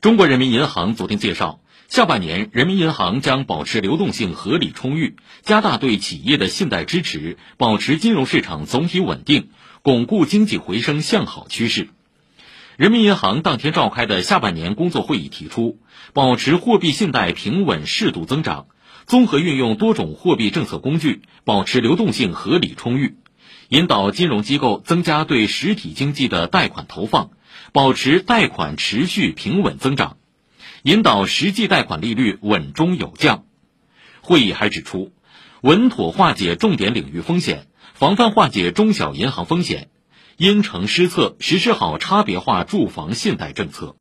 中国人民银行昨天介绍，下半年人民银行将保持流动性合理充裕，加大对企业的信贷支持，保持金融市场总体稳定，巩固经济回升向好趋势。人民银行当天召开的下半年工作会议提出，保持货币信贷平稳适度增长，综合运用多种货币政策工具，保持流动性合理充裕，引导金融机构增加对实体经济的贷款投放。保持贷款持续平稳增长，引导实际贷款利率稳中有降。会议还指出，稳妥化解重点领域风险，防范化解中小银行风险，因城施策，实施好差别化住房信贷政策。